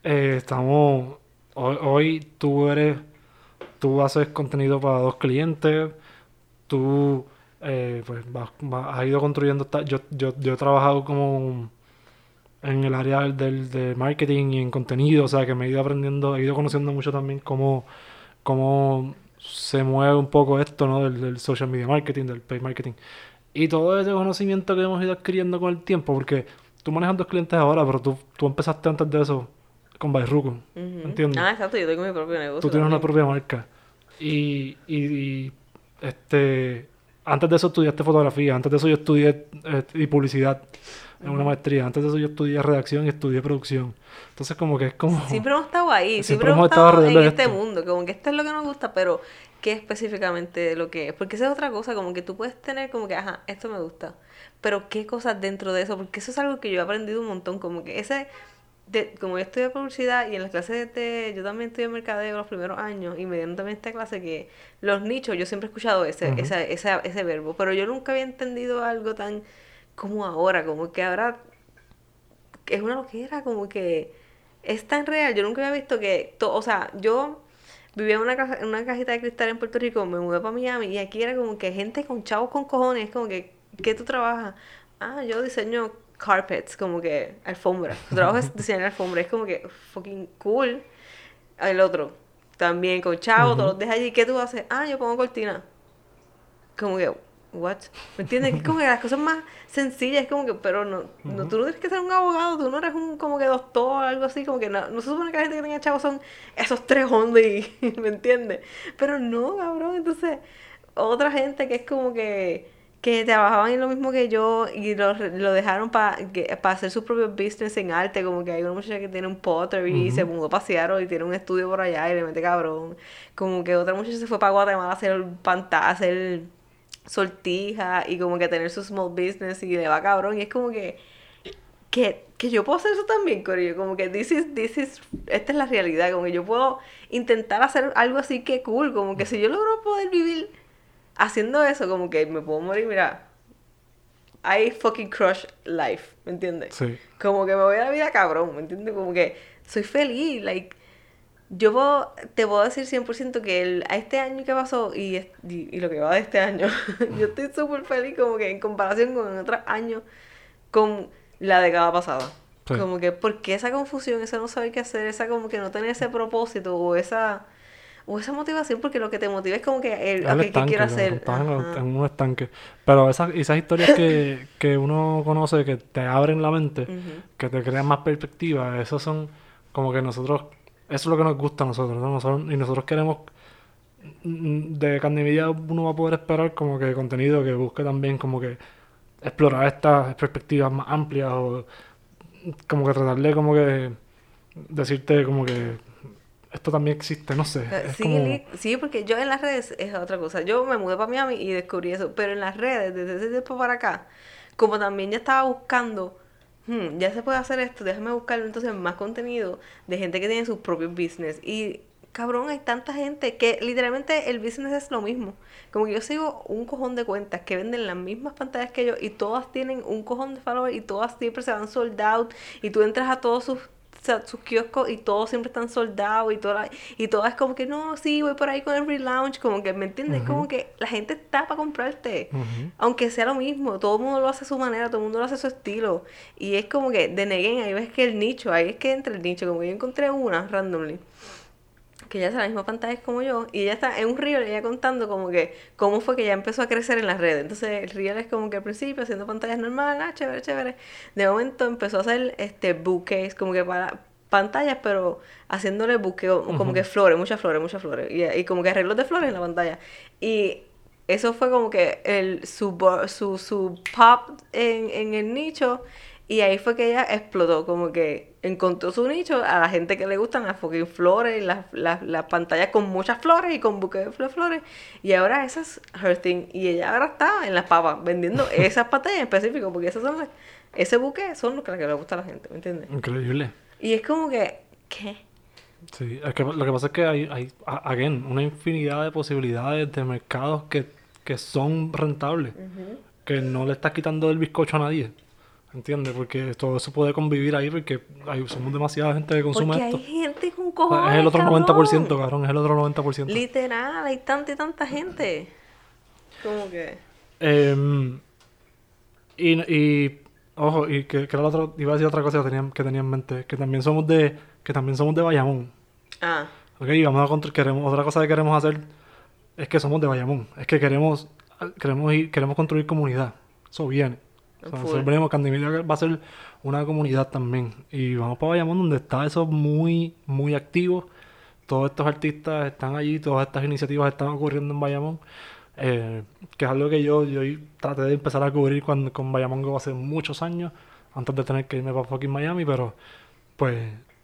eh, estamos. Hoy, hoy tú eres. Tú haces contenido para dos clientes. Tú eh, pues vas- vas- has ido construyendo. yo, yo, yo he trabajado como en el área del, del, de marketing y en contenido. O sea que me he ido aprendiendo, he ido conociendo mucho también cómo, cómo se mueve un poco esto, ¿no? Del, del social media marketing, del paid marketing. Y todo ese conocimiento que hemos ido adquiriendo con el tiempo, porque tú manejas dos clientes ahora, pero tú, tú empezaste antes de eso con Bairruco, Ujú. ¿entiendes? Ah, exacto, yo tengo mi propio negocio. tú tienes una propia marca. Y, y, y, este, antes de eso estudiaste fotografía, antes de eso yo estudié eh, y publicidad en una maestría, antes de eso yo estudié redacción y estudié producción. Entonces como que es como... Siempre hemos estado ahí, siempre, hemos estado en este mundo, como que esto es lo que nos gusta, pero ¿qué específicamente lo que es? Porque esa es otra cosa, como que tú puedes tener como que, ajá, esto me gusta, pero ¿qué cosas dentro de eso? Porque eso es algo que yo he aprendido un montón, como que ese, de, como yo estudié publicidad y en las clases de, yo también estudié mercadeo los primeros años y me dieron también esta clase que los nichos, yo siempre he escuchado ese, esa, esa, ese verbo, pero yo nunca había entendido algo tan como ahora, como que ahora es una loquera, como que es tan real. Yo nunca había visto que, to- o sea, yo vivía en una, caja- en una cajita de cristal en Puerto Rico, me mudé para Miami y aquí era como que gente con chavos con cojones, como que, ¿qué tú trabajas? Ah, yo diseño carpets, como que alfombra. Tu trabajo es diseñar alfombra, es como que fucking cool. El otro, también con chavos, todos los dejas allí, ¿qué tú haces? Ah, yo pongo cortina. Como que, what? ¿Me entiendes? Es como que las cosas más sencillas, es como que, pero no, no tú no tienes que ser un abogado, tú no eres un como que doctor o algo así, como que no, no se supone que la gente que tenga chavos son esos tres only, ¿me entiendes? Pero no, cabrón, entonces, otra gente que es como que, que trabajaban en lo mismo que yo y lo, lo dejaron para hacer su propio business en arte, como que hay una muchacha que tiene un pottery y se mudó para Seattle y tiene un estudio por allá y le mete cabrón, como que otra muchacha se fue para Guatemala a hacer pantalla, hacer sortija y como que tener su small business y le va cabrón y es como que que, que yo puedo hacer eso también, Corillo, como que this is, this is, esta es la realidad, como que yo puedo intentar hacer algo así que cool, como que si yo logro poder vivir haciendo eso, como que me puedo morir, mira, I fucking crush life, ¿me entiendes? Sí. Como que me voy a la vida cabrón, ¿me entiendes? Como que soy feliz, like, yo puedo- te puedo decir 100% que el, a este año que pasó y, y, y lo que va de este año, yo estoy súper feliz como que en comparación con otros años, con la década pasada. Sí. Como que, ¿por qué esa confusión, esa no saber qué hacer, esa como que no tener ese propósito o esa, o esa motivación? Porque lo que te motiva es como que, el, el ok, ¿qué estanque, quiero cabrón, hacer? estás en, en un estanque. Pero esas, esas historias que, que uno conoce, que te abren la mente, que te crean más perspectiva, esos son como que nosotros, es lo que nos gusta a nosotros, ¿no? Nosotros- y nosotros queremos, mm, de media uno va a poder esperar como que contenido que busque también como que explorar estas perspectivas más amplias o como que tratarle como que decirte como que esto también existe, no sé. Eh, Sí, como... Sí, porque yo en las redes es otra cosa. Yo me mudé para Miami y descubrí eso. Pero en las redes, desde ese tiempo para acá, como también ya estaba buscando, "Hmm, ya se puede hacer esto, déjame buscar entonces más contenido de gente que tiene sus propios business. Y cabrón, hay tanta gente que literalmente el business es lo mismo. Como que yo sigo un cojón de cuentas que venden las mismas pantallas que yo y todas tienen un cojón de followers y todas siempre se van sold out. Y tú entras a todos sus sea, sus kioscos y todos siempre están soldados y toda la- y todas es como que no, sí, voy por ahí con el relaunch, como que, ¿me entiendes? Ujú. Como que la gente está para comprarte. Ujú. Aunque sea lo mismo, todo el mundo lo hace a su manera, todo el mundo lo hace a su estilo. Y es como que de neguen, ahí ves que el nicho, ahí es que entra el nicho, como yo encontré una randomly que ella hace la misma pantalla como yo y ella está en un reel ella contando como que cómo fue que ella empezó a crecer en las redes. Entonces el reel es como que al principio haciendo pantallas normales ah, chévere chévere. De momento empezó a hacer este bouquets como que para pantallas pero haciéndole buqueo como Ujú. que flores muchas flores muchas flores. Y, y como que arreglos de flores en la pantalla. Y eso fue como que el su, su, su pop en, en el nicho y ahí fue que ella explotó, como que encontró su nicho a la gente que le gustan las fucking flores, las, las, las pantallas con muchas flores y con buques de flores. Y ahora esa es her thing. Y ella ahora está en las papas vendiendo esas pantallas en específico, porque esas son las, ese buque son los que le gusta a la gente, ¿me entiendes? Increíble. Y es como que, ¿qué? Sí, es que lo que pasa es que hay, hay again, una infinidad de posibilidades de mercados que, que son rentables, que no le estás quitando el bizcocho a nadie, ¿entiendes? Porque todo eso puede convivir ahí porque hay, somos demasiada gente que consume Porque esto. hay gente con cojones, es el otro cabrón. 90%, cabrón, es el otro 90%. Literal, hay tanta y tanta gente. Como que... Em, y, y, ojo, y que, que era la otra, iba a decir otra cosa que tenía, que tenía en mente, que también somos de, que también somos de Bayamón. Ah, Ok, y vamos a contr- queremos, otra cosa que queremos hacer es que somos de Bayamón. Es que queremos, queremos ir, queremos construir comunidad. Eso viene. O sea, nosotros venimos, va a ser una comunidad también. Y vamos para Bayamón donde está eso muy, muy activo. Todos estos artistas están allí, todas estas iniciativas están ocurriendo en Bayamón. Eh, que es algo que yo, yo traté de empezar a cubrir cuando, con Bayamón Go hace muchos años, antes de tener que irme para fucking Miami, pero pues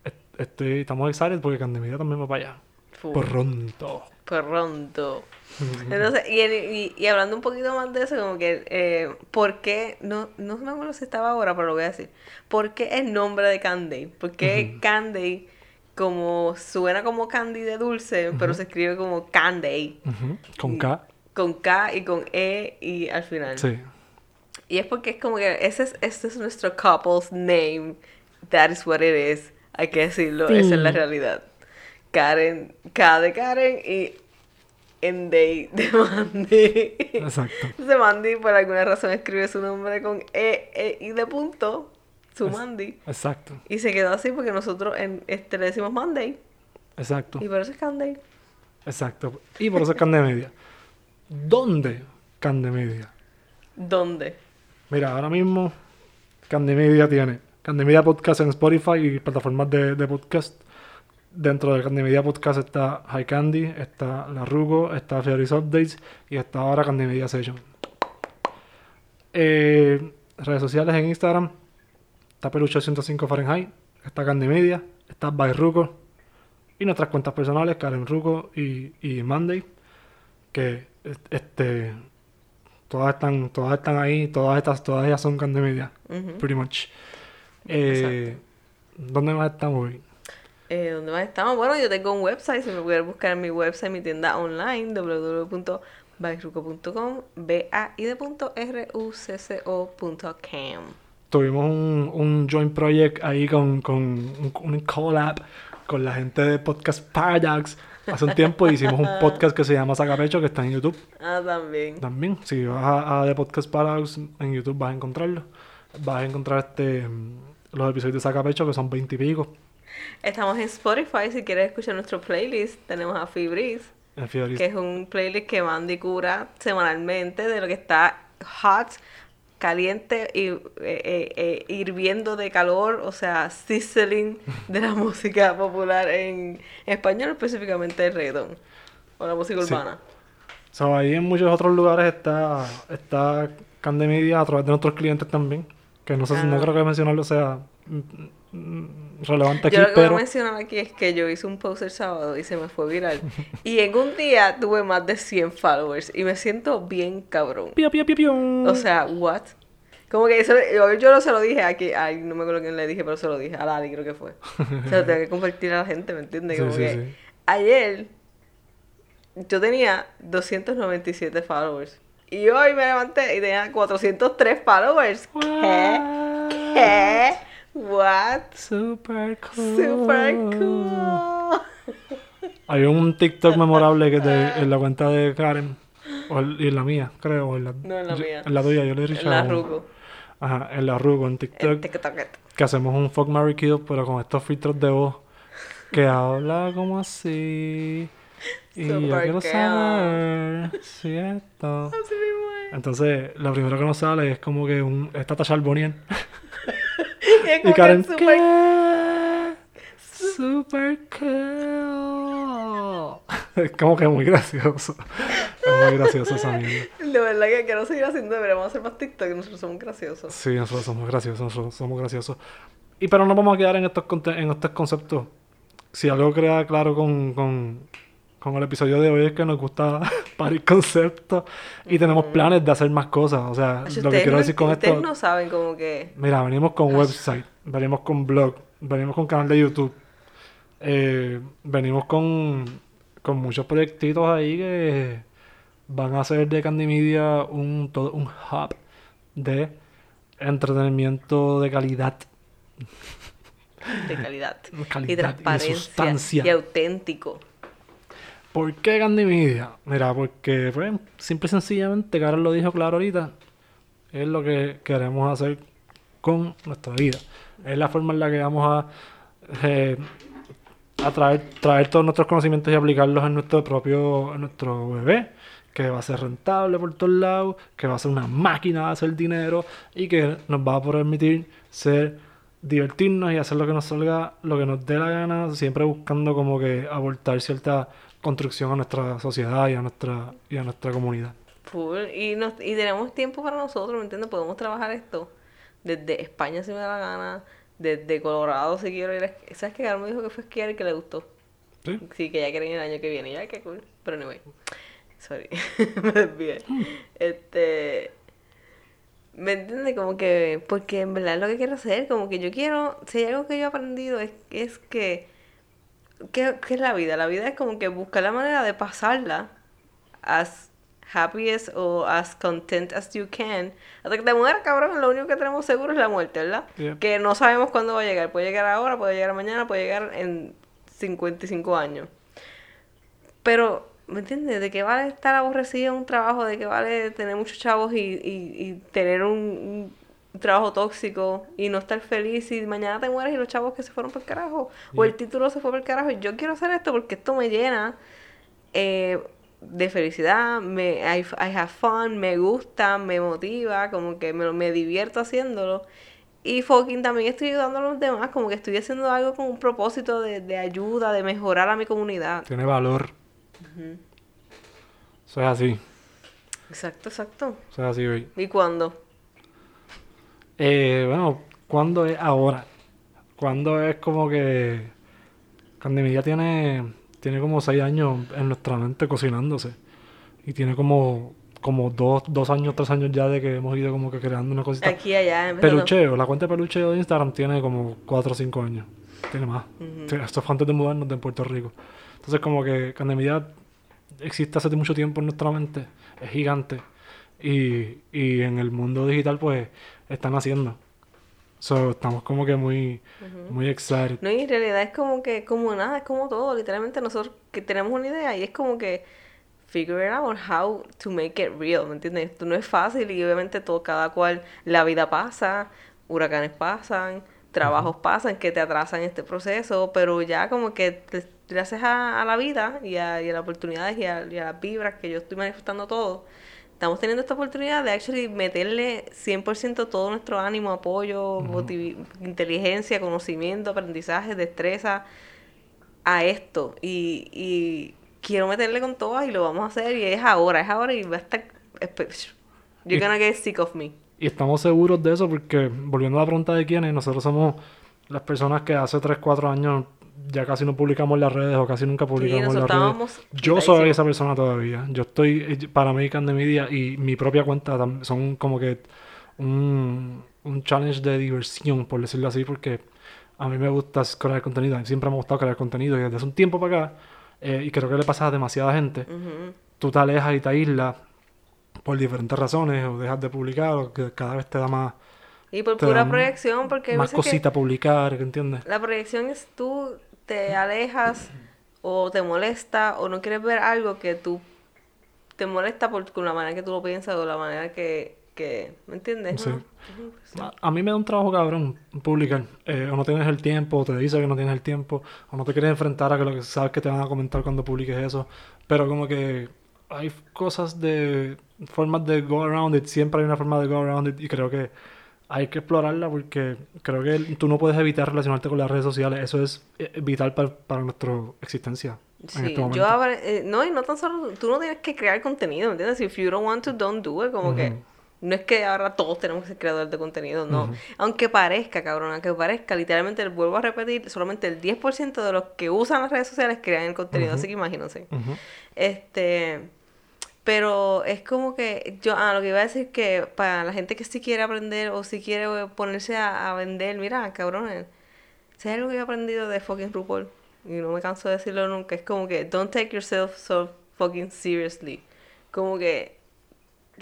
est- estoy, estamos excited porque Candemia también va para allá. Pronto. Pronto. Entonces, y, y, y hablando un poquito más de eso, como que, eh, ¿por qué? No, no me acuerdo si estaba ahora, pero lo voy a decir. ¿Por qué el nombre de Candy? ¿Por qué. Candy, como suena como candy de dulce, pero se escribe como Candy? Con K. Con K y con E y al final. Sí. Y es porque es como que ese es, ese es nuestro couple's name. That is what it is. Hay que decirlo, esa es la Sí. realidad. Karen, K de Karen y Enday de Mandy. Exacto. Entonces Mandy por alguna razón escribe su nombre con E, E y de punto, su Es- Mandy. Exacto. Y se quedó así porque nosotros en este le decimos Monday Exacto. y por eso es Candy. Exacto. Y por eso es Candemedia. ¿Dónde Candemedia? ¿Dónde? Mira, ahora mismo Candemedia tiene Candemedia Podcast en Spotify y plataformas de, de podcast. Dentro de Candemedia Podcast está High Candy, está La Rugo, está Fioris Updates y está ahora Candemedia Session. Eh, redes sociales en Instagram está Peluche 105 Fahrenheit, está Candemedia, está By Ruco y nuestras cuentas personales, Karen Ruco y, y Monday, que este todas están, todas están ahí, todas estas, todas ellas son Candemedia, Ujú. pretty much. Eh, ¿Dónde más estamos hoy? Eh, ¿Dónde más estamos? Bueno, yo tengo un website, si me pueden buscar en mi website, mi tienda online, www.bairruco.com, b a i d punto r u c c o punto com. tuvimos un, un joint project ahí con, con un, un collab con la gente de Podcast Paradox. Hace un tiempo hicimos un podcast que se llama Sacapecho, que está en YouTube Ah, también. también. Si vas a, a The Podcast Paradox en YouTube vas a encontrarlo. Vas a encontrar este los episodios de Sacapecho, que son 20 y pico. Estamos en Spotify, si quieres escuchar nuestro playlist, tenemos a Fibris, que es un playlist que manda y cura semanalmente de lo que está hot, caliente y eh, eh, eh, hirviendo de calor, o sea, sizzling de la música popular en español, específicamente el reggaetón o la música Sí. urbana. So, ahí en muchos otros lugares está, está Cande Media a través de nuestros clientes también. Que no sé si no Ah. creo que mencionarlo sea relevante aquí, Yo lo que voy pero a mencionar aquí es que yo hice un post el sábado y se me fue viral. y en un día tuve más de 100 followers y me siento bien cabrón. Pío, pío, pío. O sea, what? Como que eso, yo, yo no se lo dije aquí, ay, no me acuerdo quién le dije, pero se lo dije, a Lali creo que fue. Se lo tengo que compartir a la gente, ¿me entiendes? Sí, Como sí, que sí. ayer yo tenía 297 followers. Y hoy me levanté y tenía 403 followers. ¿Qué? ¿Qué? What? Super cool. Super cool. Hay un TikTok memorable que te, en la cuenta de Karen, o el- y en la mía, creo. o En la, No, en la yo- mía. En la tuya, yo le he En dicho. la Ruco. Ajá, en la Ruco, en TikTok. En TikTok. que hacemos un fuck Mary Kill, pero con estos filtros de voz que habla como así. Y yo Super quiero girl. saber si esto. Entonces, lo primero que nos sale es como que un. Esta Tasha Albonian. Y Karen, que super ¿qué? Super cool. Es como que muy gracioso. Es muy gracioso esa mierda. De verdad que quiero seguir haciendo, deberíamos hacer más TikTok, nosotros somos graciosos. Sí, nosotros somos graciosos, nosotros somos graciosos. Y pero no vamos a quedar en estos, en estos conceptos. Si algo queda claro con, con, con el episodio de hoy es que nos gusta parir conceptos y tenemos planes de hacer más cosas. O sea, Ay, lo que quiero no- decir con ustedes esto... no saben como que... Mira, venimos con website, venimos con blog, venimos con canal de YouTube, eh, venimos con, con muchos proyectitos ahí que van a hacer de Candy Media un, todo, un hub de entretenimiento de calidad. de calidad, y y de transparencia sustancia. y auténtico. ¿Por qué Media? Mira, porque pues, simple y sencillamente, Carol lo dijo claro ahorita, es lo que queremos hacer con nuestra vida. Es la forma en la que vamos a, eh, a traer, traer todos nuestros conocimientos y aplicarlos en nuestro propio, en nuestro bebé, que va a ser rentable por todos lados, que va a ser una máquina de hacer dinero y que nos va a permitir ser divertirnos y hacer lo que nos salga, lo que nos dé la gana, siempre buscando como que aportar cierta construcción a nuestra sociedad y a nuestra, y a nuestra comunidad. Full. Y, nos, y tenemos tiempo para nosotros, ¿me entiendes? Podemos trabajar esto desde España si me da la gana, desde Colorado si quiero ir a ¿Sabes que Carmen me dijo que fue a esquiar y que le gustó? ¿Sí? Sí, que ya quieren ir el año que viene. Ya, qué cool. Pero anyway. Sorry. me desvié. Este. ¿Me entiendes? Como que. Porque en verdad es lo que quiero hacer. Como que yo quiero. Si hay algo que yo he aprendido es, es que. ¿Qué, qué es la vida? La vida es como que buscar la manera de pasarla as happiest o as content as you can. Hasta que te mueras, cabrón. Lo único que tenemos seguro es la muerte, ¿verdad? Yep. Que no sabemos cuándo va a llegar. Puede llegar ahora, puede llegar mañana, puede llegar en 55 años. Pero, ¿me entiendes? ¿De qué vale estar aborrecido en un trabajo? ¿De qué vale tener muchos chavos y, y, y tener un, un trabajo tóxico y no estar feliz y mañana te mueres y los chavos que se fueron por el carajo? O el título se fue por el carajo. Yo quiero hacer esto porque esto me llena eh, de felicidad, me, I, I have fun, me gusta, me motiva, como que me, me divierto haciéndolo. Y fucking también estoy ayudando a los demás, como que estoy haciendo algo con un propósito de, de ayuda, de mejorar a mi comunidad. Tiene valor. Eso es así. Exacto, exacto. Eso es así hoy. ¿Y cuándo? Eh, bueno, ¿cuándo es ahora? ¿Cuándo es como que... Candemilla tiene, tiene como seis años en nuestra mente cocinándose. Y tiene como, como dos, dos años, tres años ya de que hemos ido como que creando una cosita. Aquí, allá, empezando. Pelucheo, la cuenta de pelucheo de Instagram tiene como 4 o 5 años. Tiene más. Sí, Esto fue antes de mudarnos de Puerto Rico. Entonces, como que Candemia existe hace mucho tiempo en nuestra mente, es gigante. Y, y en el mundo digital, pues, están haciendo. So, estamos como que muy, muy excited. No, y en realidad es como que, como nada, es como todo. Literalmente nosotros que tenemos una idea y es como que figure out how to make it real, ¿me entiendes? Esto no es fácil y obviamente todo, cada cual, la vida pasa, huracanes pasan, trabajos pasan que te atrasan este proceso, pero ya como que te- gracias a, a la vida y a, y a las oportunidades y a, y a las vibras que yo estoy manifestando todo, estamos teniendo esta oportunidad de actually meterle 100% todo nuestro ánimo, apoyo, motivi- inteligencia, conocimiento, aprendizaje, destreza a esto y, y quiero meterle con todas y lo vamos a hacer y es ahora, es ahora y va a estar... You're gonna get sick of me. Y estamos seguros de eso porque, volviendo a la pregunta de quiénes, nosotros somos las personas que hace 3, 4 años ya casi no publicamos las redes o casi nunca publicamos las redes. Yo soy esa persona todavía. Yo estoy, eh, para American de Media y mi propia cuenta son como que un, un challenge de diversión, por decirlo así, porque a mí me gusta crear contenido. Siempre me ha gustado crear contenido y desde hace un tiempo para acá, eh, y creo que le pasa a demasiada gente, tú te alejas y te aíslas por diferentes razones o dejas de publicar o que cada vez te da más, Y por pura proyección, porque más que cosita a publicar, ¿entiendes? la proyección es tú te alejas o te molesta o no quieres ver algo que tú te molesta por con la manera que tú lo piensas o la manera que, que ¿me entiendes? Sí. no? Sí. A, a mí me da un trabajo cabrón publicar. Eh, o no tienes el tiempo, o te dice que no tienes el tiempo, o no te quieres enfrentar a que lo que sabes que te van a comentar cuando publiques eso. Pero como que hay cosas de formas de go around it. Siempre hay una forma de go around it y creo que hay que explorarla porque creo que tú no puedes evitar relacionarte con las redes sociales. Eso es eh, vital para, para nuestra existencia en Sí, este momento. yo eh, no, y no tan solo, tú no tienes que crear contenido, ¿me entiendes? If you don't want to, don't do it, como que no es que ahora todos tenemos que ser creadores de contenido, no. Aunque parezca, cabrón, aunque parezca, literalmente, vuelvo a repetir, solamente el 10% de los que usan las redes sociales crean el contenido, así que imagínense. Este, pero es como que yo, ah, lo que iba a decir que para la gente que sí quiere aprender o si quiere ponerse a, a vender, mira, cabrones, hay algo que he aprendido de fucking RuPaul, y no me canso de decirlo nunca, es como que don't take yourself so fucking seriously. Como que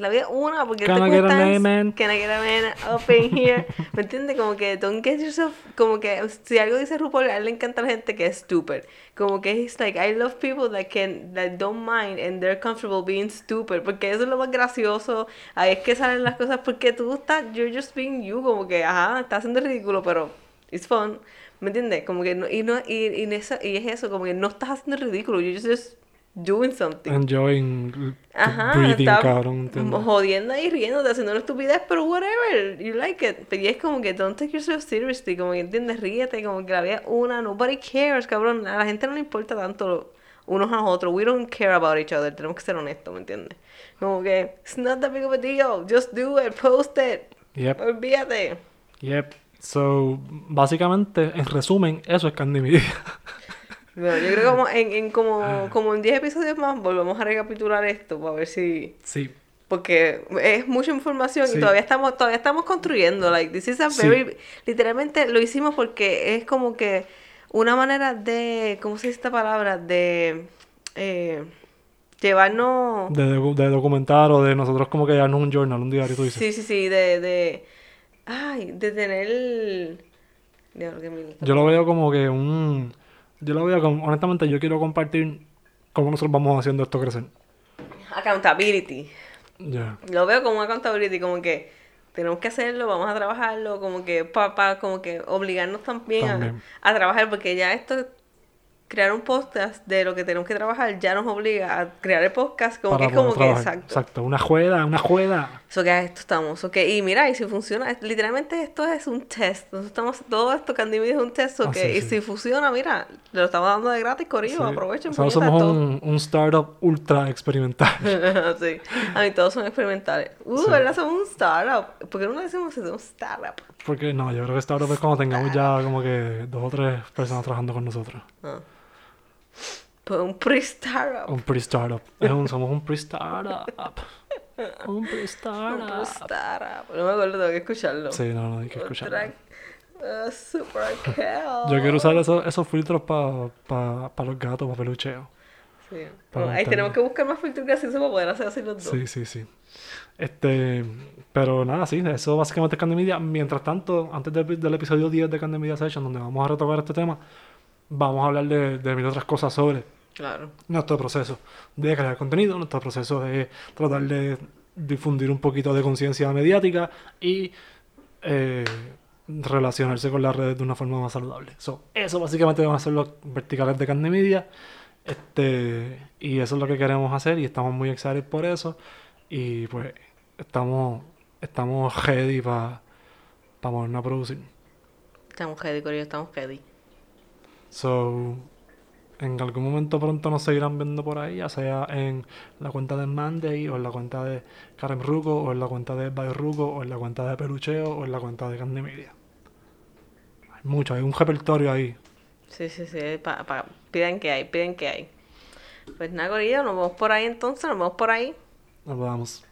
la vida una, porque Can te I get a cuesta- name, man? Can I get a man up in here? ¿Me entiendes? Como que don't get yourself, como que si algo dice RuPaul, a él le encanta la gente que es stupid. Como que es like, I love people that can, that don't mind and they're comfortable being stupid. Porque eso es lo más gracioso. Ahí es que salen las cosas porque tú estás, you're just being you, como que, ajá, estás haciendo ridículo, pero it's fun. ¿Me entiendes? Como que no, y no, y, y, eso, y es eso, como que no estás haciendo ridículo, you're just doing something. Enjoying Ajá, breathing, cabrón, ¿entiendes? jodiendo ahí, riéndote, haciendo una estupidez, pero whatever, you like it. Pero y es como que don't take yourself seriously, como que entiendes, ríete, como que la vida una, nobody cares, cabrón, a la gente no le importa tanto unos a otros, we don't care about each other, tenemos que ser honestos, ¿me entiendes? Como que, it's not that big of a deal, just do it, post it, Yep. olvídate. Yep. So, básicamente, en resumen, eso es Candy Media. Bueno, yo creo que como en, en como, como en 10 episodios más volvemos a recapitular esto para ver si... sí. Porque es mucha información Sí. y todavía estamos, todavía estamos construyendo. Like, this is a Sí. very, literalmente lo hicimos porque es como que una manera de, ¿cómo se dice esta palabra? De eh, llevarnos, De, de documentar o de nosotros como que darnos un journal, un diario, tú dices. sí, sí, sí, de, de, ay, de tener, Yo lo veo como que un... Yo lo veo como... Honestamente, yo quiero compartir cómo nosotros vamos haciendo esto crecer. accountability. Ya. Lo veo como accountability, como que tenemos que hacerlo, vamos a trabajarlo, como que papá, como que obligarnos también, a- También. A, trabajar, porque ya esto, crear un podcast de lo que tenemos que trabajar ya nos obliga a crear el podcast, como Para que es como que trabajar. exacto. Una juega, una juega. Eso que a esto estamos, ok, y mira, y si funciona, literalmente esto es un test, nosotros estamos, todo esto Candy Media es un test, ok, Ah, sí, y sí. si funciona, mira, lo estamos dando de gratis, corillo, Sí. aprovechen, Nosotros somos un, un startup ultra experimental. sí, a mí todos son experimentales. Uh. ¿verdad? Somos un startup. ¿Por qué no le decimos que somos un startup? Porque no, yo creo que startup es cuando tengamos ya como que dos o tres personas trabajando con nosotros. Ah. Pues un pre-startup. Un pre-startup. Somos un pre-startup. Un Un pre-startup. pre-startup. No me acuerdo, tengo que escucharlo. Sí, no, no hay que escucharlo. Ah, super cool. Yo quiero usar esos, esos filtros para pa, pa los gatos, para pelucheo. Sí. Bueno, ahí tenemos que buscar más filtros graciosos para poder hacer así los dos. Sí, sí, sí. Este, pero nada, sí, eso básicamente es Candemedia. Mientras tanto, antes del, del episodio 10 de Candemedia Session, donde vamos a retocar este tema, vamos a hablar de, de mil otras cosas sobre Claro. nuestro proceso de crear contenido, nuestro proceso de tratar de difundir un poquito de conciencia mediática y eh, relacionarse con las redes de una forma más saludable. So, eso básicamente van a ser los verticales de carne media. Este, y eso es lo que queremos hacer y estamos muy excited por eso. Y pues estamos, estamos ready para ponernos a producir. Estamos ready, Corillo, estamos ready. So, en algún momento pronto nos seguirán viendo por ahí, ya sea en la cuenta de Monday, o en la cuenta de Karen Ruco, o en la cuenta de Bay Ruco, o en la cuenta de Pelucheo, o en la cuenta de Candy Media. Hay mucho, hay un repertorio ahí. Sí, sí, sí. Pa, pa- piden que hay, piden que hay. Pues nada, Corillo, nos vemos por ahí entonces, nos vemos por ahí. Nos vemos.